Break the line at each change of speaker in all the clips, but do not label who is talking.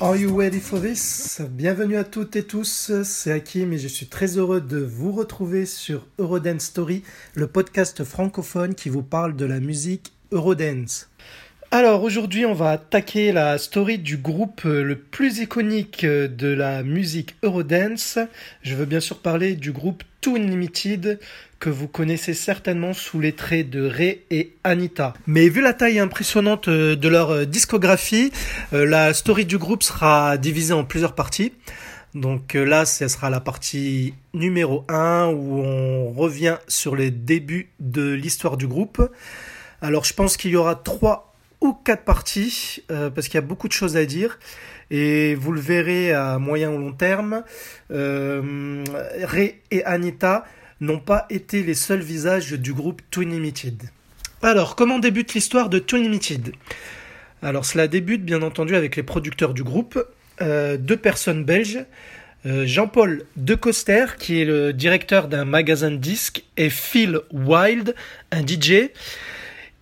Are you ready for this? Bienvenue à toutes et tous, c'est Hakim et je suis très heureux de vous retrouver sur Eurodance Story, le podcast francophone qui vous parle de la musique Eurodance. Alors aujourd'hui on va attaquer la story du groupe le plus iconique de la musique Eurodance. Je veux bien sûr parler du groupe Too Unlimited que vous connaissez certainement sous les traits de Ray et Anita. Mais vu la taille impressionnante euh, de leur euh, discographie, euh, la story du groupe sera divisée en plusieurs parties. Donc là, ce sera la partie numéro 1 où on revient sur les débuts de l'histoire du groupe. Alors je pense qu'il y aura trois ou quatre parties parce qu'il y a beaucoup de choses à dire et vous le verrez à moyen ou long terme. Ray et Anita n'ont pas été les seuls visages du groupe Twin Limited. Alors, comment débute l'histoire de Twin Limited? Alors, cela débute bien entendu avec les producteurs du groupe, euh, deux personnes belges, euh, Jean-Paul Decoster, qui est le directeur d'un magasin de disques, et Phil Wild, un DJ.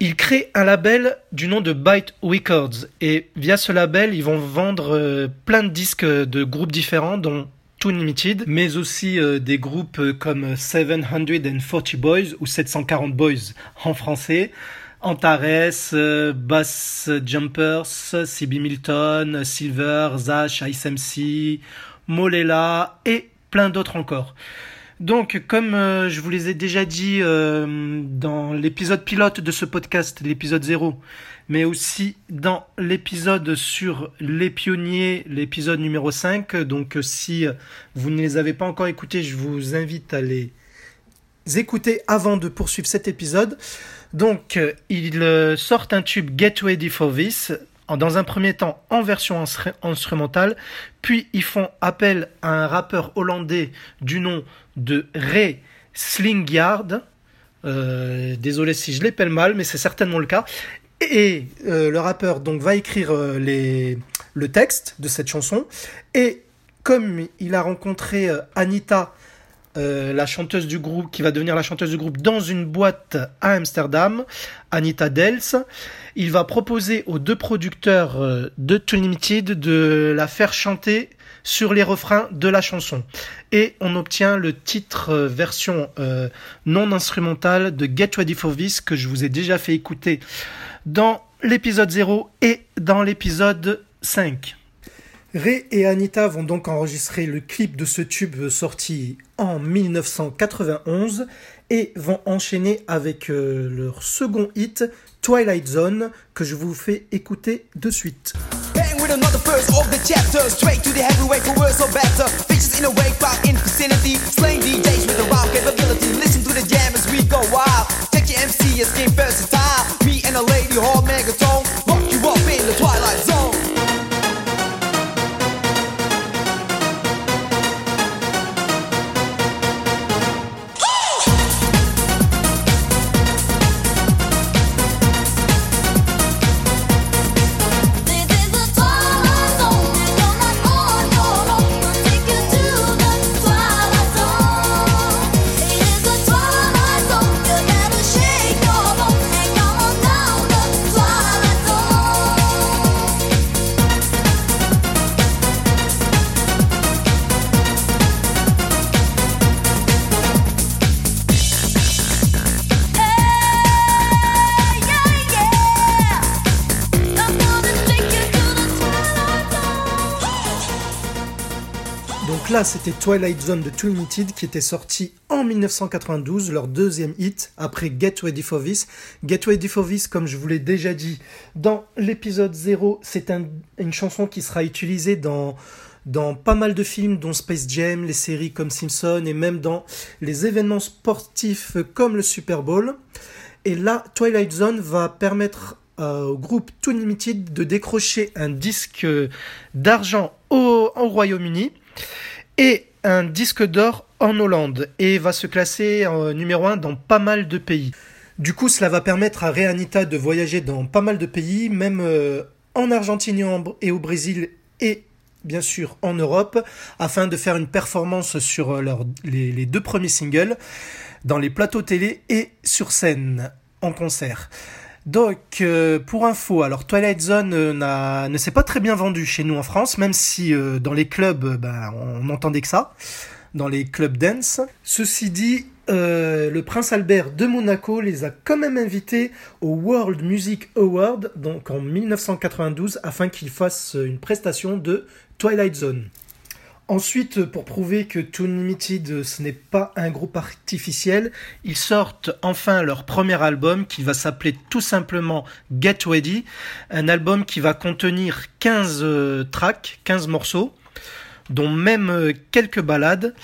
Ils créent un label du nom de Byte Records et via ce label, ils vont vendre euh, plein de disques de groupes différents, dont Too Limited, mais aussi euh, des groupes euh, comme 740 Boys ou 740 Boys en français, Antares, euh, Bass Jumpers, CB Milton, Silver, Zash, ISMC, Molela et plein d'autres encore. Donc, comme je vous les ai déjà dit dans l'épisode pilote de ce podcast, l'épisode 0, mais aussi dans l'épisode sur les pionniers, l'épisode numéro 5. Donc si vous ne les avez pas encore écoutés, je vous invite à les écouter avant de poursuivre cet épisode. Donc ils sortent un tube Get Ready for This dans un premier temps en version instrumentale, puis ils font appel à un rappeur hollandais du nom de Ray Slingyard. Euh, désolé si je l'appelle mal, mais c'est certainement le cas. Et euh, le rappeur donc va écrire euh, les, le texte de cette chanson. Et comme il a rencontré euh, la chanteuse du groupe, qui va devenir la chanteuse du groupe, dans une boîte à Amsterdam, Anita Dels, il va proposer aux deux producteurs de Too Limited de la faire chanter sur les refrains de la chanson. Et on obtient le titre version non instrumentale de Get Ready for This que je vous ai déjà fait écouter dans l'épisode 0 et dans l'épisode 5. Ray et Anita vont donc enregistrer le clip de ce tube sorti en 1991 et vont enchaîner avec euh, leur second hit Twilight Zone que je vous fais écouter de suite. Là, c'était Twilight Zone de Too Limited qui était sorti en 1992, leur deuxième hit après Get Ready for This. Get Ready for This, comme je vous l'ai déjà dit dans l'épisode 0, c'est une chanson qui sera utilisée dans, dans pas mal de films, dont Space Jam, les séries comme Simpson et même dans les événements sportifs comme le Super Bowl. Et là, Twilight Zone va permettre euh, au groupe Too Limited de décrocher un disque d'argent au, au Royaume-Uni et un disque d'or en Hollande et va se classer en numéro 1 dans pas mal de pays. Du coup, cela va permettre à Reanita de voyager dans pas mal de pays, même euh, en Argentine et au Brésil et bien sûr en Europe, afin de faire une performance sur euh, les, deux premiers singles dans les plateaux télé et sur scène en concert. Donc, euh, pour info, alors Twilight Zone ne s'est pas très bien vendu chez nous en France, même si dans les clubs, ben, on n'entendait que ça, dans les clubs dance. Ceci dit, euh, le prince Albert de Monaco les a quand même invités au World Music Award, donc en 1992, afin qu'ils fassent une prestation de Twilight Zone. Ensuite, pour prouver que Toon Limited ce n'est pas un groupe artificiel, ils sortent enfin leur premier album qui va s'appeler tout simplement Get Ready, un album qui va contenir 15 euh, tracks, 15 morceaux, dont même euh, quelques ballades,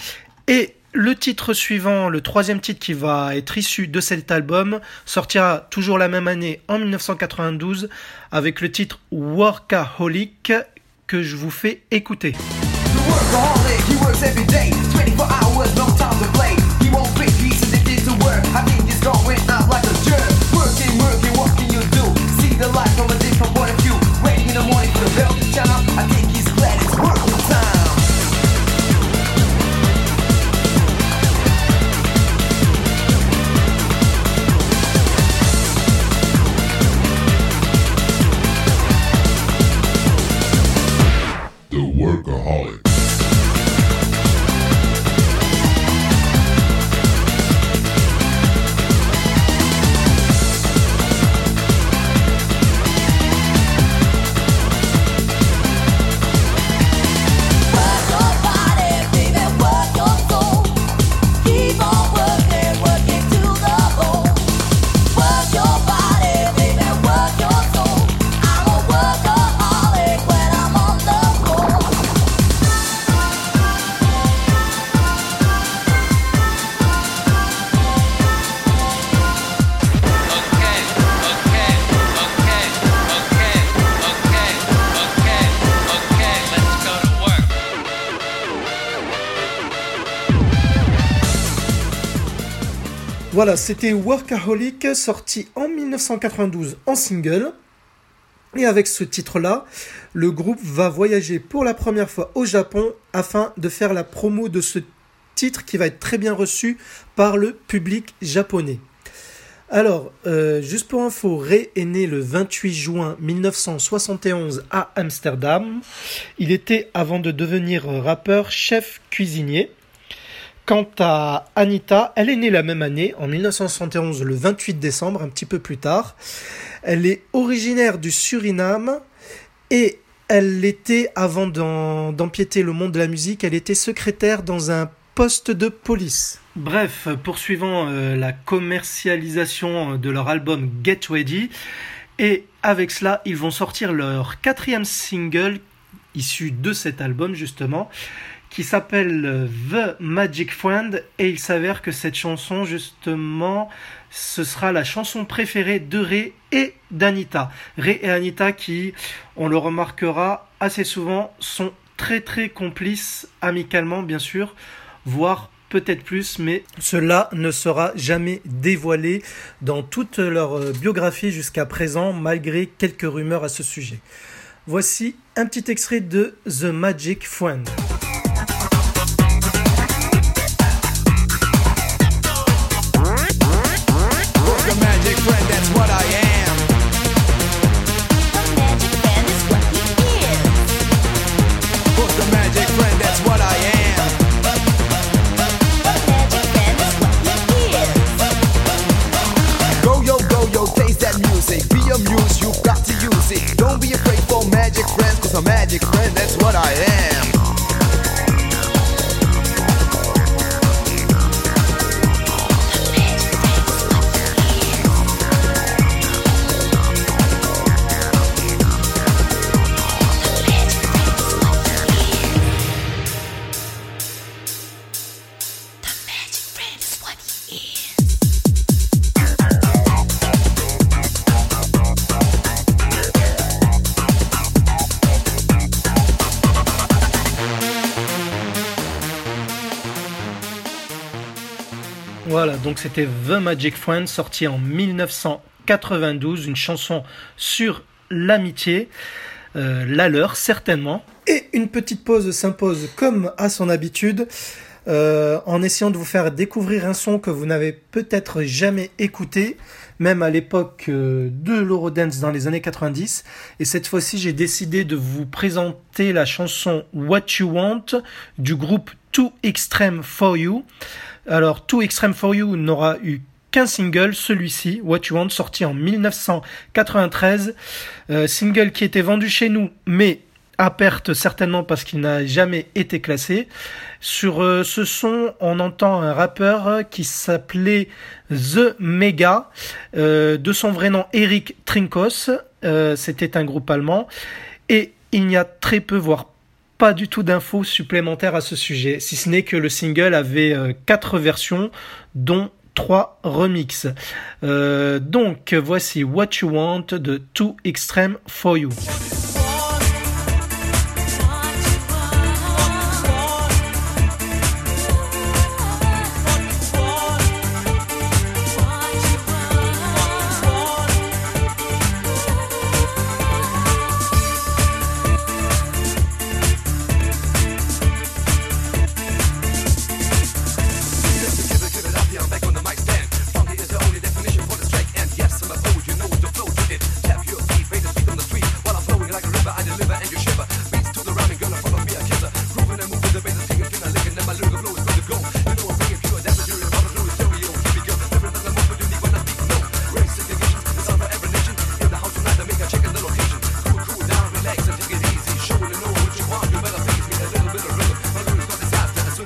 et le titre suivant, le troisième titre qui va être issu de cet album, sortira toujours la même année en 1992 avec le titre Workaholic que je vous fais écouter.
workaholic, he works every day, 24 hours, no time to play. He won't quit, he's addicted to work. I think he's going out like a jerk. Working, working, what can you do? See the light.
Voilà, c'était Workaholic, sorti en 1992 en single. Et avec ce titre-là, le groupe va voyager pour la première fois au Japon afin de faire la promo de ce titre qui va être très bien reçu par le public japonais. Alors, euh, juste pour info, Ray est né le 28 juin 1971 à Amsterdam. Il était, avant de devenir rappeur, chef cuisinier. Quant à Anita, elle est née la même année, en 1971, le 28 décembre, un petit peu plus tard. Elle est originaire du Suriname et elle était, avant d'empiéter le monde de la musique, elle était secrétaire dans un poste de police. Bref, poursuivant euh, la commercialisation de leur album Get Ready, et avec cela, ils vont sortir leur quatrième single issu de cet album justement, qui s'appelle The Magic Friend et il s'avère que cette chanson justement ce sera la chanson préférée de Ray et d'Anita. Ray et Anita qui, on le remarquera assez souvent, sont très très complices amicalement bien sûr, voire peut-être plus, mais cela ne sera jamais dévoilé dans toute leur euh, biographie jusqu'à présent, malgré quelques rumeurs à ce sujet. Voici un petit extrait de The Magic Friend. Donc c'était The Magic Friend, sorti en 1992, une chanson sur l'amitié, euh, la leur certainement. Et une petite pause s'impose comme à son habitude. Euh, en essayant de vous faire découvrir un son que vous n'avez peut-être jamais écouté, même à l'époque euh, de l'Eurodance dans les années 90. Et cette fois-ci, j'ai décidé de vous présenter la chanson What You Want du groupe Too Extreme For You. Alors, Too Extreme For You n'aura eu qu'un single, celui-ci, What You Want, sorti en 1993. Euh, single qui était vendu chez nous, mais à perte certainement parce qu'il n'a jamais été classé. Sur euh, ce son, on entend un rappeur qui s'appelait The Mega, euh, de son vrai nom Eric Trinkos. C'était un groupe allemand. Et il n'y a très peu, voire pas du tout d'infos supplémentaires à ce sujet, si ce n'est que le single avait quatre versions, dont trois remixes. donc voici What You Want de Too Extreme For You.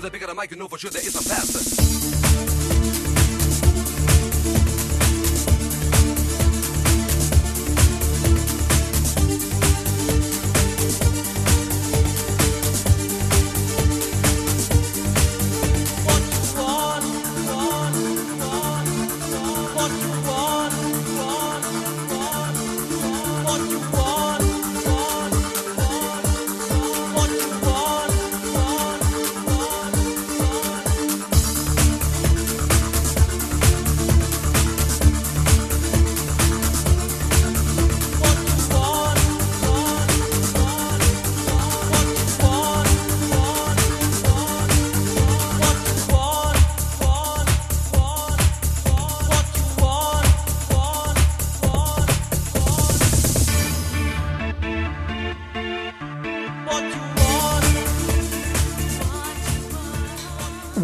the bigger the mic, you know for sure there is a pastor.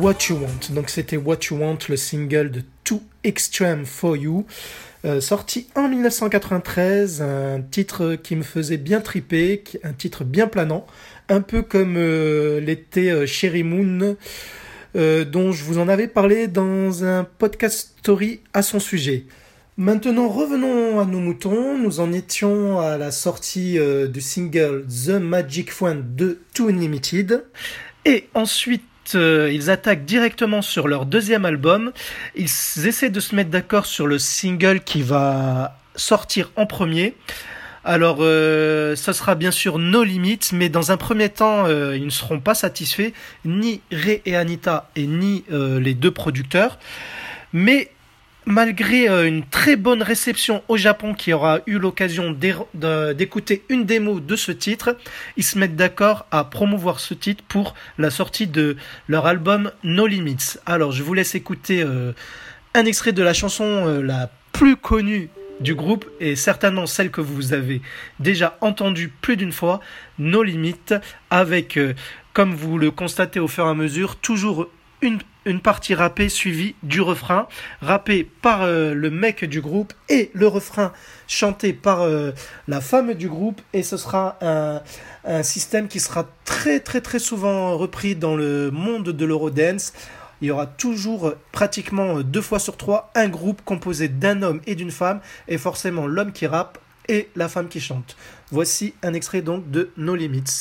What You Want. Donc c'était What You Want, le single de Too Extreme For You, euh, sorti en 1993, un titre qui me faisait bien triper, un titre bien planant, un peu comme euh, l'était euh, Cherry Moon, dont je vous en avais parlé dans un podcast story à son sujet. Maintenant, revenons à nos moutons. Nous en étions à la sortie du single The Magic Friend de Too Unlimited. Et ensuite, euh, ils attaquent directement sur leur deuxième album. Ils essaient de se mettre d'accord sur le single qui va sortir en premier. Alors, euh, ce sera bien sûr No Limits, mais dans un premier temps, euh, ils ne seront pas satisfaits, ni Ray et Anita, et ni les deux producteurs. Mais malgré euh, une très bonne réception au Japon qui aura eu l'occasion d'écouter une démo de ce titre, ils se mettent d'accord à promouvoir ce titre pour la sortie de leur album No Limits. Alors je vous laisse écouter euh, un extrait de la chanson euh, la plus connue du groupe et certainement celle que vous avez déjà entendue plus d'une fois, No Limits, avec, comme vous le constatez au fur et à mesure, toujours une une partie rappée suivie du refrain, rappé par euh, le mec du groupe et le refrain chanté par euh, la femme du groupe et ce sera un, un, système qui sera très très très souvent repris dans le monde de l'Eurodance. Il y aura toujours pratiquement deux fois sur trois un groupe composé d'un homme et d'une femme et forcément l'homme qui rappe et la femme qui chante. Voici un extrait donc de No Limits.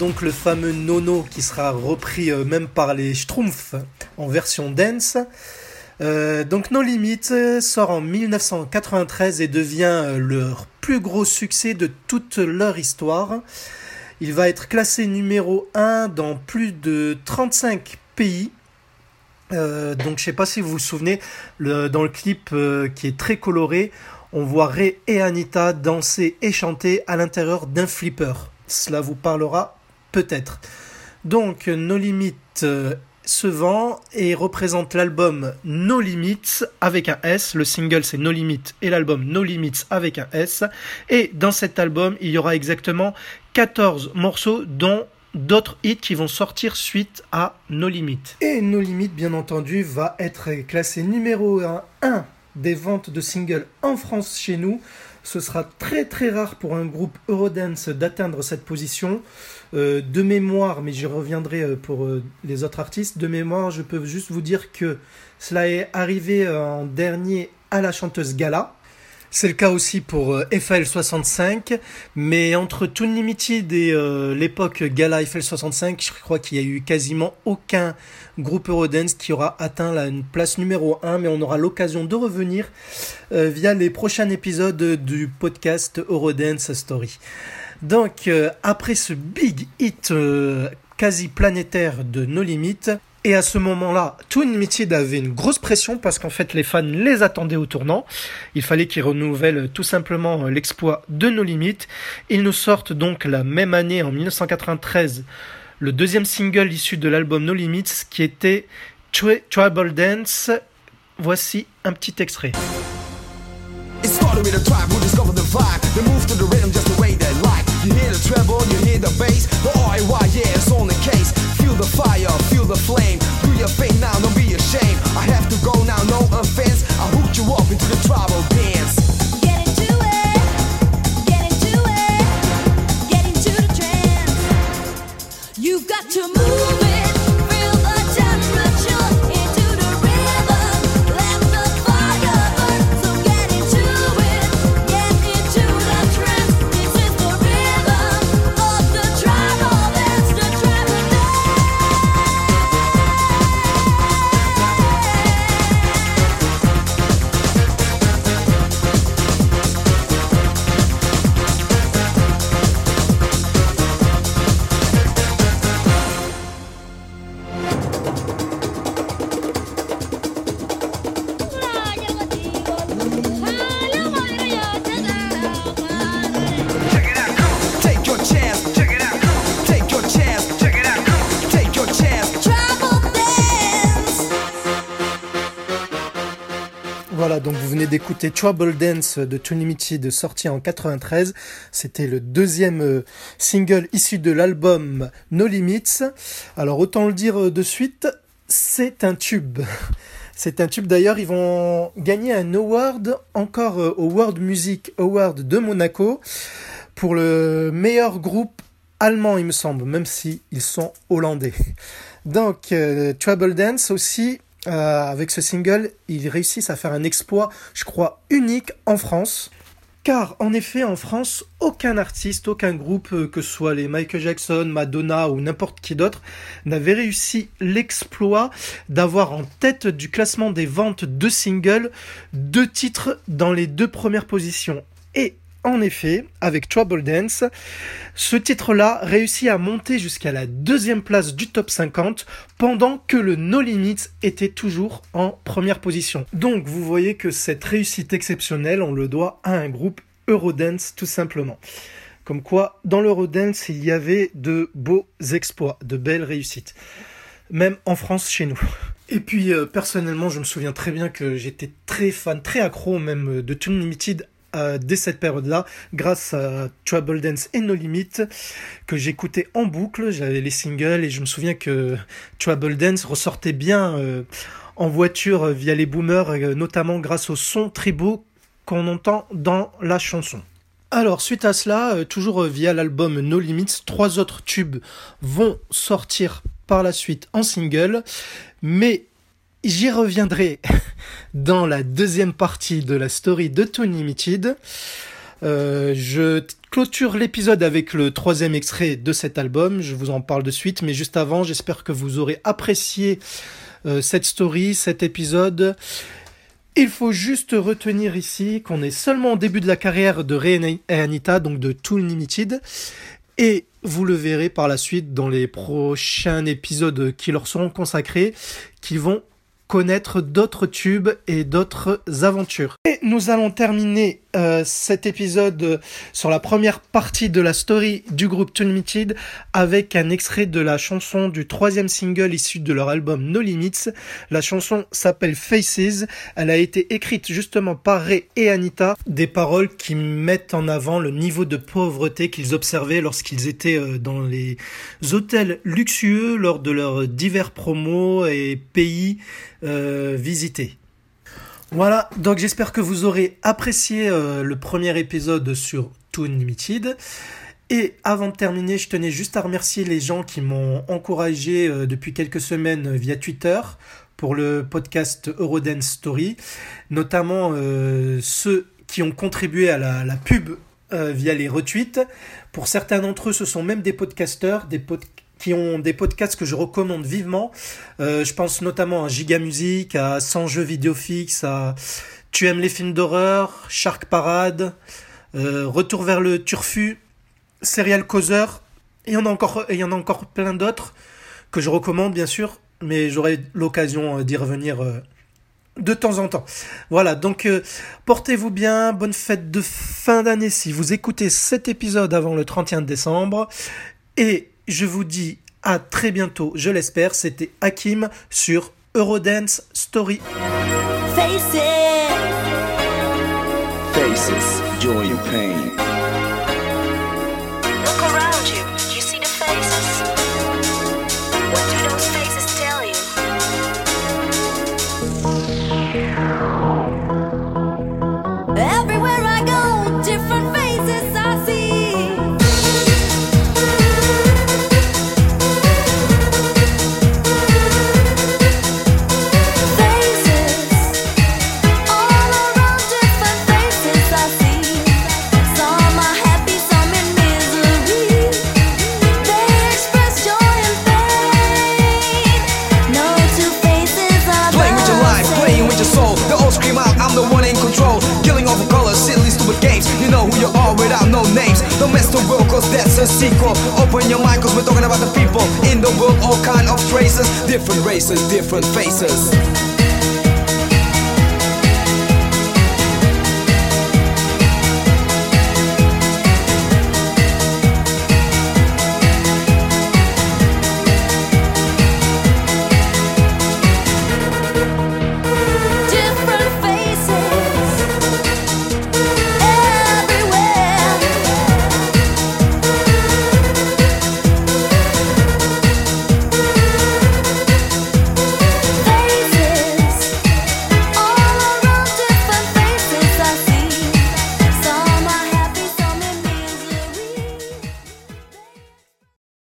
donc le fameux Nono qui sera repris euh, même par les Schtroumpfs en version dance. Euh, donc No Limit sort en 1993 et devient leur plus gros succès de toute leur histoire. Il va être classé numéro 1 dans plus de 35 pays. donc je sais pas si vous vous souvenez, dans le clip qui est très coloré, on voit Ray et Anita danser et chanter à l'intérieur d'un flipper. Cela vous parlera peut-être. Donc, No Limits euh, se vend et représente l'album No Limits avec un S. Le single c'est No Limits et l'album No Limits avec un S. Et dans cet album, il y aura exactement 14 morceaux dont d'autres hits qui vont sortir suite à No Limits. Et No Limits, bien entendu, va être classé numéro 1 des ventes de singles en France chez nous. Ce sera très très rare pour un groupe Eurodance d'atteindre cette position. Euh, de mémoire, mais j'y reviendrai euh, pour euh, les autres artistes, de mémoire, je peux juste vous dire que cela est arrivé en dernier à la chanteuse Gala. C'est le cas aussi pour FL65, mais entre Toon Limited et l'époque Gala FL65, je crois qu'il y a eu quasiment aucun groupe Eurodance qui aura atteint la place numéro 1, mais on aura l'occasion de revenir euh, via les prochains épisodes du podcast Eurodance Story. Donc, euh, après ce big hit euh, quasi planétaire de No Limit, et à ce moment-là, Twin Limited avait une grosse pression parce qu'en fait les fans les attendaient au tournant. Il fallait qu'ils renouvellent tout simplement l'exploit de No Limit. Ils nous sortent donc la même année, en 1993, le deuxième single issu de l'album No Limits qui était Tribal Dance. Voici un petit extrait. Feel the fire, feel the flame. Do your thing now, don't be ashamed. I have to go now, no offense. I hooked you up into the tribal dance. Trouble Dance de Tony Limited sorti en 93. C'était le deuxième euh, single issu de l'album No Limits. Alors autant le dire euh, de suite, c'est un tube. C'est un tube d'ailleurs, ils vont gagner un award encore euh, au World Music Award de Monaco pour le meilleur groupe allemand, il me semble, même si ils sont hollandais. Donc, Trouble Dance aussi, euh, avec ce single, ils réussissent à faire un exploit, je crois, unique en France. Car en effet, en France, aucun artiste, aucun groupe, euh, que ce soit les Michael Jackson, Madonna ou n'importe qui d'autre, n'avait réussi l'exploit d'avoir en tête du classement des ventes de singles deux titres dans les deux premières positions. Et en effet, avec Trouble Dance, ce titre-là réussit à monter jusqu'à la deuxième place du top 50 pendant que le No Limits était toujours en première position. Donc vous voyez que cette réussite exceptionnelle, on le doit à un groupe Eurodance tout simplement. Comme quoi, dans l'Eurodance, il y avait de beaux exploits, de belles réussites. Même en France, chez nous. Et puis, euh, personnellement, je me souviens très bien que j'étais très fan, très accro même euh, de Tune Limited euh, dès cette période-là, grâce à Trouble Dance et No Limit, que j'écoutais en boucle. J'avais les singles et je me souviens que Trouble Dance ressortait bien euh, en voiture via les boomers, euh, notamment grâce au son tribaux qu'on entend dans la chanson. Alors, suite à cela, toujours via l'album No Limits, trois autres tubes vont sortir par la suite en single, mais J'y reviendrai dans la deuxième partie de la story de Tony Limited. Euh, je clôture l'épisode avec le troisième extrait de cet album. Je vous en parle de suite, mais juste avant, j'espère que vous aurez apprécié euh, cette story, cet épisode. Il faut juste retenir ici qu'on est seulement au début de la carrière de Ray et Anita, donc de Tool Limited. Et vous le verrez par la suite dans les prochains épisodes qui leur seront consacrés, qui vont connaître d'autres tubes et d'autres aventures. Et nous allons terminer euh, cet épisode sur la première partie de la story du groupe Limited avec un extrait de la chanson du troisième single issu de leur album No Limits. La chanson s'appelle Faces. Elle a été écrite justement par Ray et Anita. Des paroles qui mettent en avant le niveau de pauvreté qu'ils observaient lorsqu'ils étaient euh, dans les hôtels luxueux lors de leurs divers promos et pays euh, visiter. Voilà, donc j'espère que vous aurez apprécié euh, le premier épisode sur Toon Limited. Et avant de terminer, je tenais juste à remercier les gens qui m'ont encouragé euh, depuis quelques semaines via Twitter pour le podcast Eurodance Story, notamment ceux qui ont contribué à la, pub via les retweets. Pour certains d'entre eux, ce sont même des podcasteurs, des, podcasts qui ont des podcasts que je recommande vivement. Euh, je pense notamment à Giga Music, à Sans Jeux Vidéo Fixe, à Tu aimes les films d'horreur, Shark Parade, euh, Retour vers le Turfu, Serial Causeur. Et il y en a encore, il y en a encore plein d'autres que je recommande bien sûr, mais j'aurai l'occasion euh, d'y revenir de temps en temps. Voilà, donc portez-vous bien, bonne fête de fin d'année si vous écoutez cet épisode avant le 31 décembre. Et je vous dis à très bientôt, je l'espère. C'était Hakim sur Eurodance Story. Faces. Faces, joy and pain. The people in the world, all kind of races, different races, different faces.